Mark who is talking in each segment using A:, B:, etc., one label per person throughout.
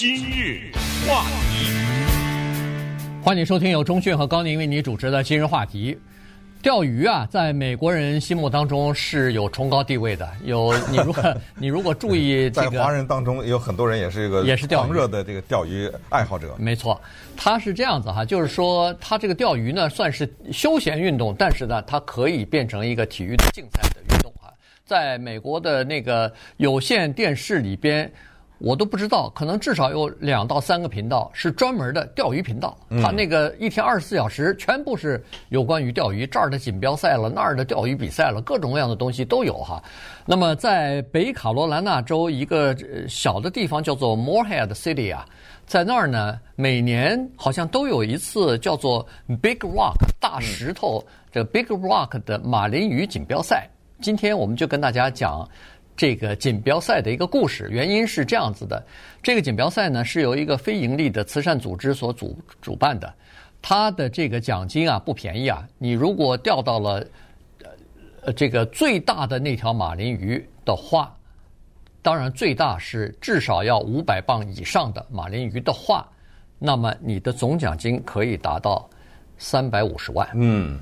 A: 今日话题，
B: 欢迎收听由钟讯和高宁为你主持的今日话题。钓鱼啊，在美国人心目当中是有崇高地位的。有你如果 你如果注意这个，
C: 在华人当中有很多人也是一个
B: 也是
C: 狂热的这个钓鱼爱好者。
B: 没错，他是这样子哈，就是说他这个钓鱼呢算是休闲运动，但是呢，它可以变成一个体育的竞赛的运动啊。在美国的那个有线电视里边。我都不知道，可能至少有两到三个频道是专门的钓鱼频道。他那个一天二十四小时全部是有关于钓鱼，这儿的锦标赛了，那儿的钓鱼比赛了，各种各样的东西都有哈。那么在北卡罗来纳州一个小的地方叫做 Morehead City 啊，在那儿呢，每年好像都有一次叫做 Big Rock 大石头这 Big Rock 的马林鱼锦标赛。今天我们就跟大家讲。这个锦标赛的一个故事，原因是这样子的：这个锦标赛呢是由一个非盈利的慈善组织所主主办的，它的这个奖金啊不便宜啊。你如果钓到了呃这个最大的那条马林鱼的话，当然最大是至少要五百磅以上的马林鱼的话，那么你的总奖金可以达到三百五十万。
C: 嗯。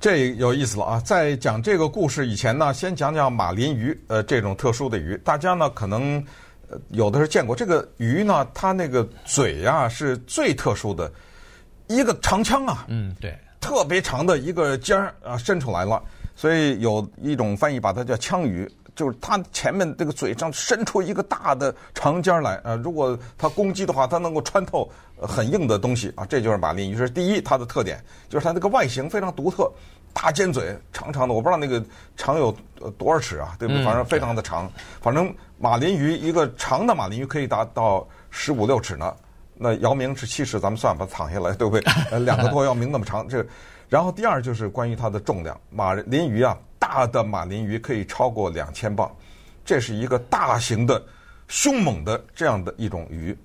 C: 这有意思了啊！在讲这个故事以前呢，先讲讲马林鱼，呃，这种特殊的鱼，大家呢可能呃有的是见过。这个鱼呢，它那个嘴呀是最特殊的，一个长枪啊，
B: 嗯，对，
C: 特别长的一个尖儿啊伸出来了，所以有一种翻译把它叫枪鱼。就是它前面这个嘴上伸出一个大的长尖来，呃，如果它攻击的话，它能够穿透很硬的东西啊，这就是马林鱼。是第一，它的特点就是它那个外形非常独特，大尖嘴，长长的，我不知道那个长有多少尺啊，对不对？反正非常的长。反正马林鱼一个长的马林鱼可以达到十五六尺呢。那姚明是七尺，咱们算吧躺下来，对不对？两个多姚明那么长，这。然后第二就是关于它的重量，马林鱼啊。大的马林鱼可以超过两千磅，这是一个大型的、凶猛的这样的一种鱼。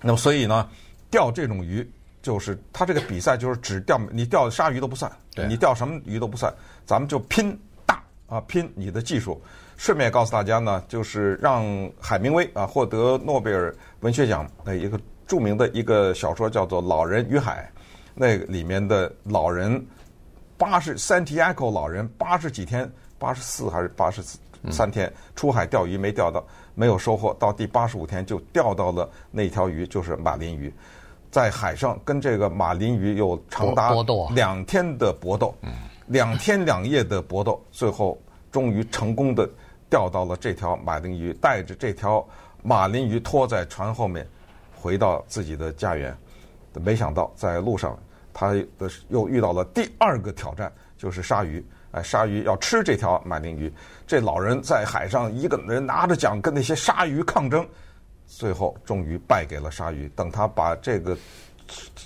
C: 那么，所以呢，钓这种鱼就是它这个比赛就是只钓你钓的鲨鱼都不算，你钓什么鱼都不算，咱们就拼大啊，拼你的技术。顺便告诉大家呢，就是让海明威啊获得诺贝尔文学奖的一个著名的一个小说叫做《老人与海》，那里面的老人。八十三提埃克老人八十几天，八十四还是八十三天出海钓鱼没钓到，没有收获。到第八十五天就钓到了那条鱼，就是马林鱼，在海上跟这个马林鱼有长达两天的搏斗，两天两夜的搏斗，最后终于成功的钓到了这条马林鱼，带着这条马林鱼拖在船后面回到自己的家园，没想到在路上。他的又遇到了第二个挑战，就是鲨鱼。哎，鲨鱼要吃这条马林鱼。这老人在海上一个人拿着桨跟那些鲨鱼抗争，最后终于败给了鲨鱼。等他把这个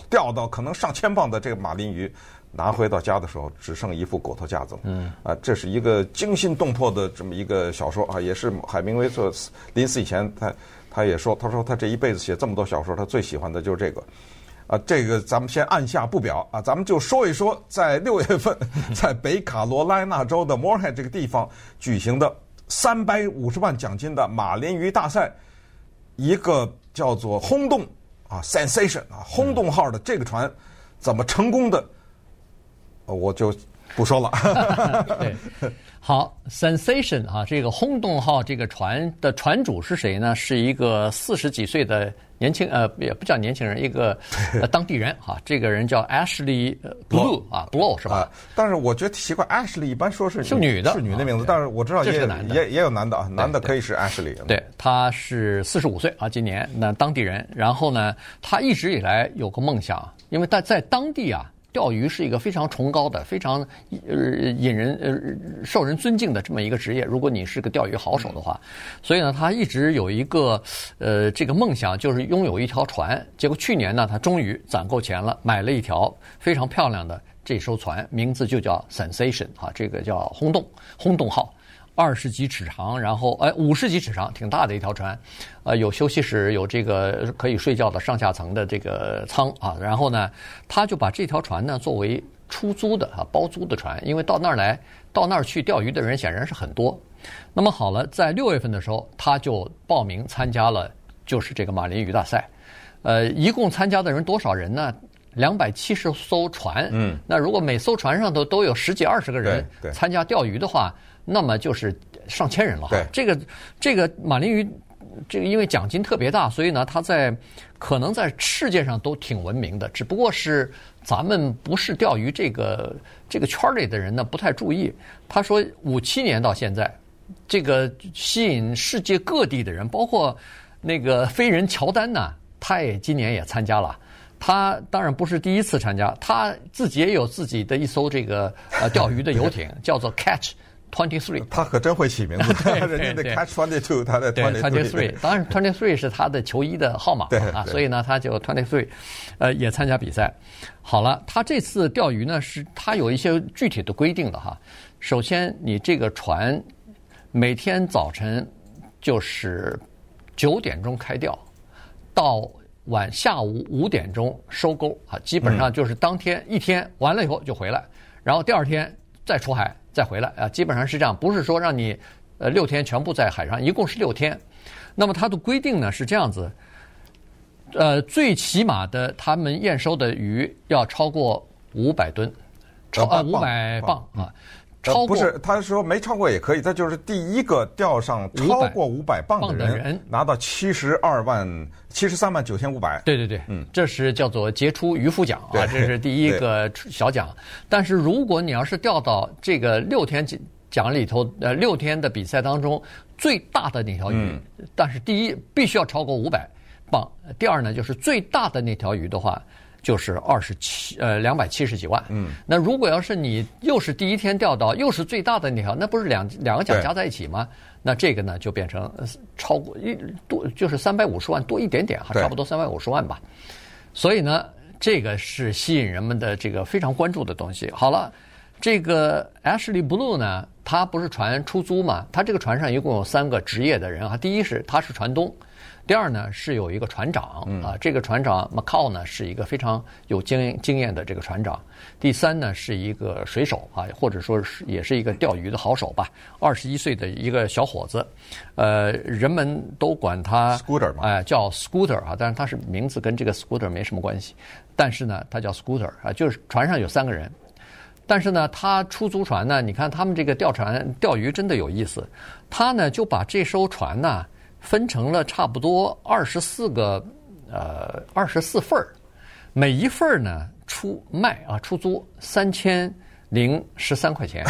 C: 钓到可能上千磅的这个马林鱼拿回到家的时候，只剩一副骨头架子了。嗯，啊，这是一个惊心动魄的这么一个小说啊，也是海明威做临死以前他他也说，他说他这一辈子写这么多小说，他最喜欢的就是这个。啊，这个咱们先按下不表啊，咱们就说一说，在六月份，在北卡罗来纳州的 Morehead 这个地方举行的三百五十万奖金的马林鱼大赛，一个叫做“轰动”啊 “sensation” 啊“轰动号”的这个船怎么成功的，我就不说了。
B: 对，好，“sensation” 啊，这个“轰动号”这个船的船主是谁呢？是一个四十几岁的。年轻呃也不叫年轻人，一个呃当地人哈，这个人叫 Ashley Blue 啊，Blue 是吧？
C: 但是我觉得奇怪，Ashley 一般说是
B: 是女的，
C: 是女的名字，但是我知道也是男的，也也有男的啊，男的可以是 Ashley。
B: 对，他是四十五岁啊，今年那当地人，然后呢，他一直以来有个梦想，因为他在当地啊。钓鱼是一个非常崇高的、非常呃引人呃受人尊敬的这么一个职业。如果你是个钓鱼好手的话，所以呢，他一直有一个呃这个梦想，就是拥有一条船。结果去年呢，他终于攒够钱了，买了一条非常漂亮的这艘船，名字就叫 Sensation 啊，这个叫轰动轰动号。二十几尺长，然后哎，五十几尺长，挺大的一条船，呃，有休息室，有这个可以睡觉的上下层的这个舱啊。然后呢，他就把这条船呢作为出租的啊，包租的船，因为到那儿来，到那儿去钓鱼的人显然是很多。那么好了，在六月份的时候，他就报名参加了就是这个马林鱼大赛。呃，一共参加的人多少人呢？两百七十艘船。嗯，那如果每艘船上都都有十几二十个人参加钓鱼的话，那么就是上千人了。
C: 对，
B: 这个这个马林鱼。这个因为奖金特别大，所以呢，他在可能在世界上都挺闻名的。只不过是咱们不是钓鱼这个这个圈里的人呢，不太注意。他说，五七年到现在，这个吸引世界各地的人，包括那个飞人乔丹呢，他也今年也参加了。他当然不是第一次参加，他自己也有自己的一艘这个呃钓鱼的游艇，叫做 Catch。Twenty three，
C: 他可真会起名字。
B: 对
C: 人家的 Catch Twenty Two，他的 Twenty
B: three。当然，Twenty three 是他的球衣的号码啊，所以呢，他就 Twenty three，呃，也参加比赛。好了，他这次钓鱼呢，是他有一些具体的规定的哈。首先，你这个船每天早晨就是九点钟开钓，到晚下午五点钟收钩啊，基本上就是当天一天完了以后就回来，然后第二天再出海。再回来啊，基本上是这样，不是说让你呃六天全部在海上，一共是六天。那么它的规定呢是这样子，呃，最起码的他们验收的鱼要超过五百吨，超呃五百磅啊，超过
C: 不是他说没超过也可以，他就是第一个钓上超过五百。磅的人拿到七十二万七十三万九千五百。
B: 对对对，嗯，这是叫做杰出渔夫奖啊，这是第一个小奖。但是如果你要是钓到这个六天奖奖里头，呃，六天的比赛当中最大的那条鱼，但是第一必须要超过五百。磅，第二呢，就是最大的那条鱼的话，就是二十七呃两百七十几万。嗯，那如果要是你又是第一天钓到，又是最大的那条，那不是两两个奖加在一起吗？那这个呢就变成超过一多，就是三百五十万多一点点哈，差不多三百五十万吧。所以呢，这个是吸引人们的这个非常关注的东西。好了，这个 Ashley Blue 呢，他不是船出租嘛？他这个船上一共有三个职业的人啊。第一是他是船东。第二呢，是有一个船长啊，这个船长 Macau 呢是一个非常有经经验的这个船长。第三呢是一个水手啊，或者说是也是一个钓鱼的好手吧，二十一岁的一个小伙子，呃，人们都管他
C: Scooter 嘛，
B: 哎，叫 Scooter 啊，但是他是名字跟这个 Scooter 没什么关系，但是呢，他叫 Scooter 啊，就是船上有三个人，但是呢，他出租船呢，你看他们这个钓船钓鱼真的有意思，他呢就把这艘船呢。分成了差不多二十四个，呃，二十四份儿，每一份儿呢出卖啊出租三千零十三块钱。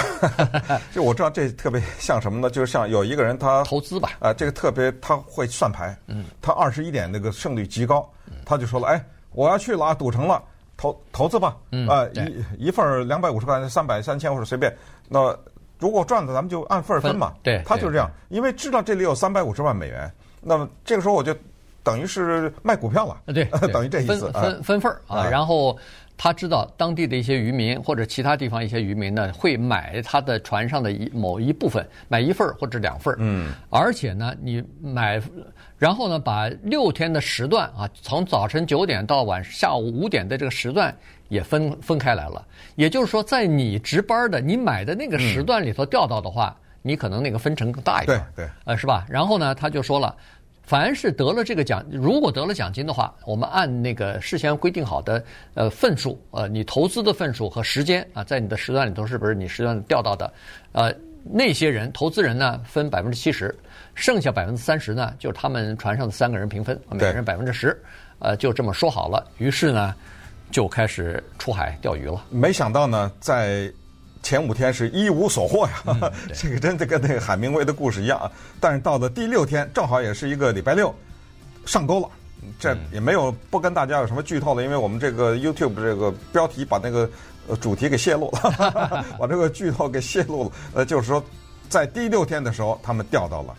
C: 就我知道这特别像什么呢？就是像有一个人他
B: 投资吧，
C: 啊、呃，这个特别他会算牌，嗯，他二十一点那个胜率极高，他就说了，哎，我要去了啊，赌成了，投投资吧，嗯，啊、呃，一一份两百五十块钱，三百三千或者随便，那。如果赚了，咱们就按份儿分嘛。
B: 对，
C: 他就是这样，因为知道这里有三百五十万美元，那么这个时候我就等于是卖股票了。
B: 对，
C: 等于这意思。
B: 分分分份儿啊，然后他知道当地的一些渔民或者其他地方一些渔民呢，会买他的船上的一某一部分，买一份儿或者两份儿。嗯。而且呢，你买，然后呢，把六天的时段啊，从早晨九点到晚下午五点的这个时段。也分分开来了，也就是说，在你值班的、你买的那个时段里头钓到的话，嗯、你可能那个分成更大一点，
C: 对，对，
B: 呃，是吧？然后呢，他就说了，凡是得了这个奖，如果得了奖金的话，我们按那个事先规定好的呃份数，呃，你投资的份数和时间啊，在你的时段里头是不是你时段钓到的？呃，那些人投资人呢，分百分之七十，剩下百分之三十呢，就是他们船上的三个人平分，每个人百分之十，呃，就这么说好了。于是呢。就开始出海钓鱼了。
C: 没想到呢，在前五天是一无所获呀，嗯、这个真的跟那个海明威的故事一样啊。但是到了第六天，正好也是一个礼拜六，上钩了。这也没有不跟大家有什么剧透的，因为我们这个 YouTube 这个标题把那个主题给泄露了，把这个剧透给泄露了。呃，就是说，在第六天的时候，他们钓到了，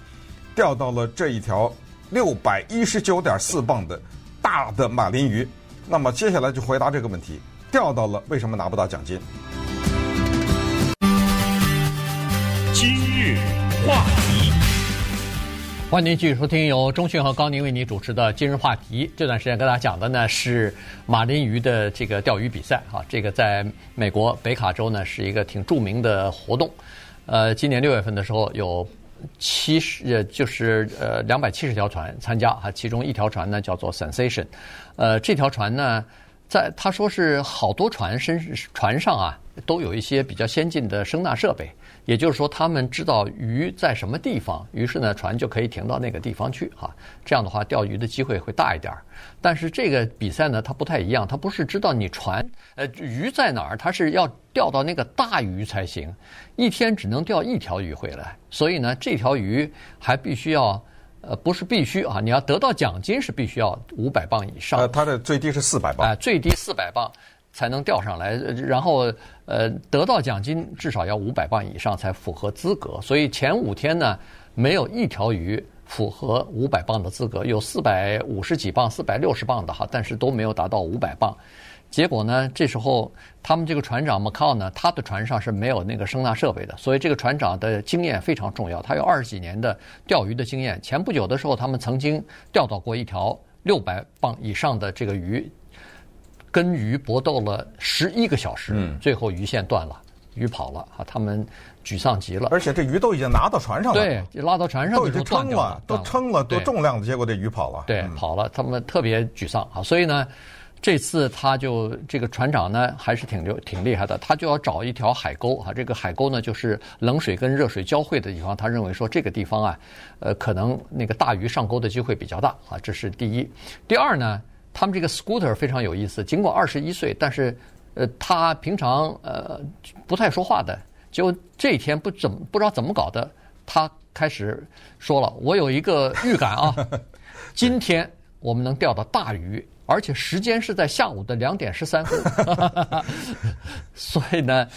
C: 钓到了这一条六百一十九点四磅的大的马林鱼。那么接下来就回答这个问题：钓到了，为什么拿不到奖金？
A: 日话题，
B: 欢迎您继续收听由中讯和高宁为您主持的《今日话题》。这段时间跟大家讲的呢是马林鱼的这个钓鱼比赛哈，这个在美国北卡州呢是一个挺著名的活动。呃，今年六月份的时候有七十呃，就是呃两百七十条船参加哈，其中一条船呢叫做 Sensation，呃，这条船呢，在他说是好多船身船上啊都有一些比较先进的声纳设备。也就是说，他们知道鱼在什么地方，于是呢，船就可以停到那个地方去哈。这样的话，钓鱼的机会会大一点。但是这个比赛呢，它不太一样，它不是知道你船呃鱼在哪儿，它是要钓到那个大鱼才行。一天只能钓一条鱼回来，所以呢，这条鱼还必须要呃不是必须啊，你要得到奖金是必须要五百磅以上。
C: 呃，它的最低是四百磅。
B: 呃，最低四百磅。才能钓上来，然后呃得到奖金至少要五百磅以上才符合资格。所以前五天呢，没有一条鱼符合五百磅的资格，有四百五十几磅、四百六十磅的哈，但是都没有达到五百磅。结果呢，这时候他们这个船长 Macau 呢，他的船上是没有那个声纳设备的，所以这个船长的经验非常重要。他有二十几年的钓鱼的经验。前不久的时候，他们曾经钓到过一条六百磅以上的这个鱼。跟鱼搏斗了十一个小时，嗯，最后鱼线断了，鱼跑了啊！他们沮丧极了。
C: 而且这鱼都已经拿到船上了，
B: 对，拉到船上
C: 都已经撑了，都撑了，都重量的，结果这鱼跑了，
B: 对，跑了，他们特别沮丧啊！所以呢，这次他就这个船长呢，还是挺牛挺厉害的，他就要找一条海沟啊，这个海沟呢，就是冷水跟热水交汇的地方。他认为说这个地方啊，呃，可能那个大鱼上钩的机会比较大啊，这是第一。第二呢？他们这个 scooter 非常有意思，尽管二十一岁，但是，呃，他平常呃不太说话的，就这一天不怎么不知道怎么搞的，他开始说了：“我有一个预感啊，今天我们能钓到大鱼，而且时间是在下午的两点十三分。”所以呢，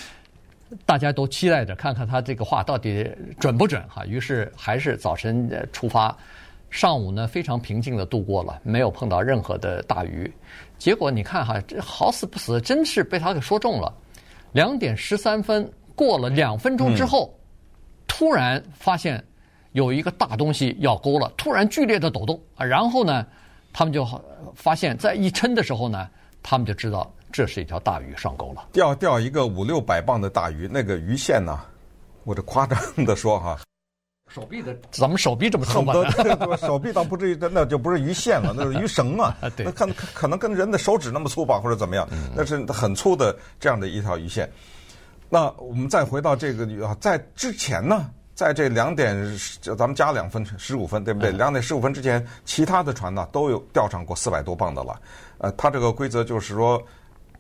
B: 大家都期待着看看他这个话到底准不准哈。于是还是早晨出发。上午呢，非常平静的度过了，没有碰到任何的大鱼。结果你看哈，这好死不死，真是被他给说中了。两点十三分过了两分钟之后，嗯、突然发现有一个大东西咬钩了，突然剧烈的抖动啊！然后呢，他们就发现，在一抻的时候呢，他们就知道这是一条大鱼上钩了。
C: 钓钓一个五六百磅的大鱼，那个鱼线呢？我这夸张的说哈。
B: 手臂的，咱们手臂这么粗吧？
C: 手臂倒不至于，那就不是鱼线了，那是鱼绳嘛。对，那可能可能跟人的手指那么粗吧，或者怎么样？那是很粗的这样的一条鱼线。那我们再回到这个啊，在之前呢，在这两点，咱们加两分，十五分，对不对？两点十五分之前，其他的船呢都有钓上过四百多磅的了。呃，它这个规则就是说。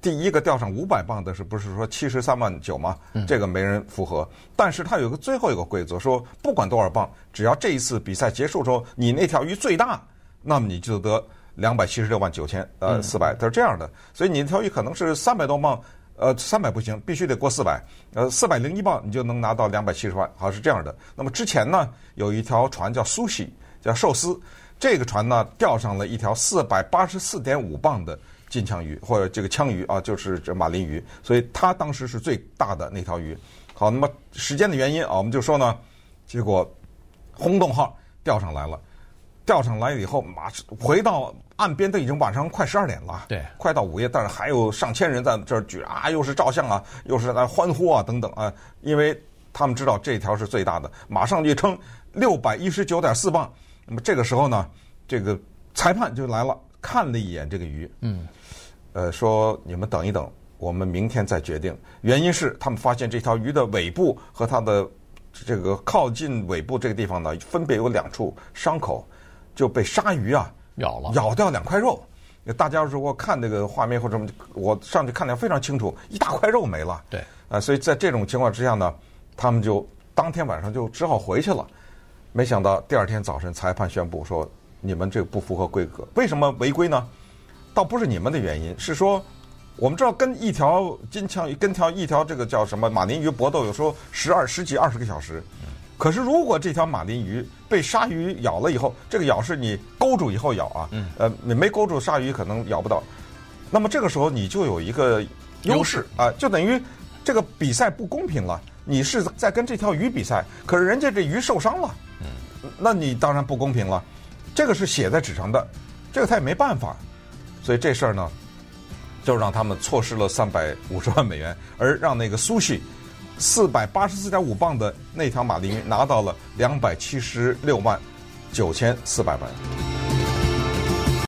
C: 第一个钓上五百磅的是不是说七十三万九吗？这个没人符合。但是它有个最后一个规则，说不管多少磅，只要这一次比赛结束之后，你那条鱼最大，那么你就得两百七十六万九千呃四百，它是这样的。所以你那条鱼可能是三百多磅，呃三百不行，必须得过四百，呃四百零一磅你就能拿到两百七十万，好是这样的。那么之前呢，有一条船叫苏西，叫寿司，这个船呢钓上了一条四百八十四点五磅的。金枪鱼或者这个枪鱼啊，就是这马林鱼，所以它当时是最大的那条鱼。好，那么时间的原因啊，我们就说呢，结果轰动号钓上来了，钓上来以后马上回到岸边都已经晚上快十二点了，
B: 对，
C: 快到午夜，但是还有上千人在这儿举啊，又是照相啊，又是在欢呼啊等等啊，因为他们知道这条是最大的，马上就称六百一十九点四磅。那么这个时候呢，这个裁判就来了，看了一眼这个鱼，嗯。呃，说你们等一等，我们明天再决定。原因是他们发现这条鱼的尾部和它的这个靠近尾部这个地方呢，分别有两处伤口，就被鲨鱼啊
B: 咬了，
C: 咬掉两块肉。大家如果看这个画面或者什么，我上去看的非常清楚，一大块肉没了。
B: 对，
C: 啊，所以在这种情况之下呢，他们就当天晚上就只好回去了。没想到第二天早晨，裁判宣布说，你们这个不符合规格，为什么违规呢？倒不是你们的原因，是说我们知道跟一条金枪鱼跟条一条这个叫什么马林鱼搏斗，有时候十二十几二十个小时。可是如果这条马林鱼被鲨鱼咬了以后，这个咬是你勾住以后咬啊，呃，你没勾住鲨鱼可能咬不到。那么这个时候你就有一个优势啊，就等于这个比赛不公平了。你是在跟这条鱼比赛，可是人家这鱼受伤了，那你当然不公平了。这个是写在纸上的，这个他也没办法。所以这事儿呢，就让他们错失了三百五十万美元，而让那个苏西四百八十四点五磅的那条马林拿到了两百七十六万九千四百万。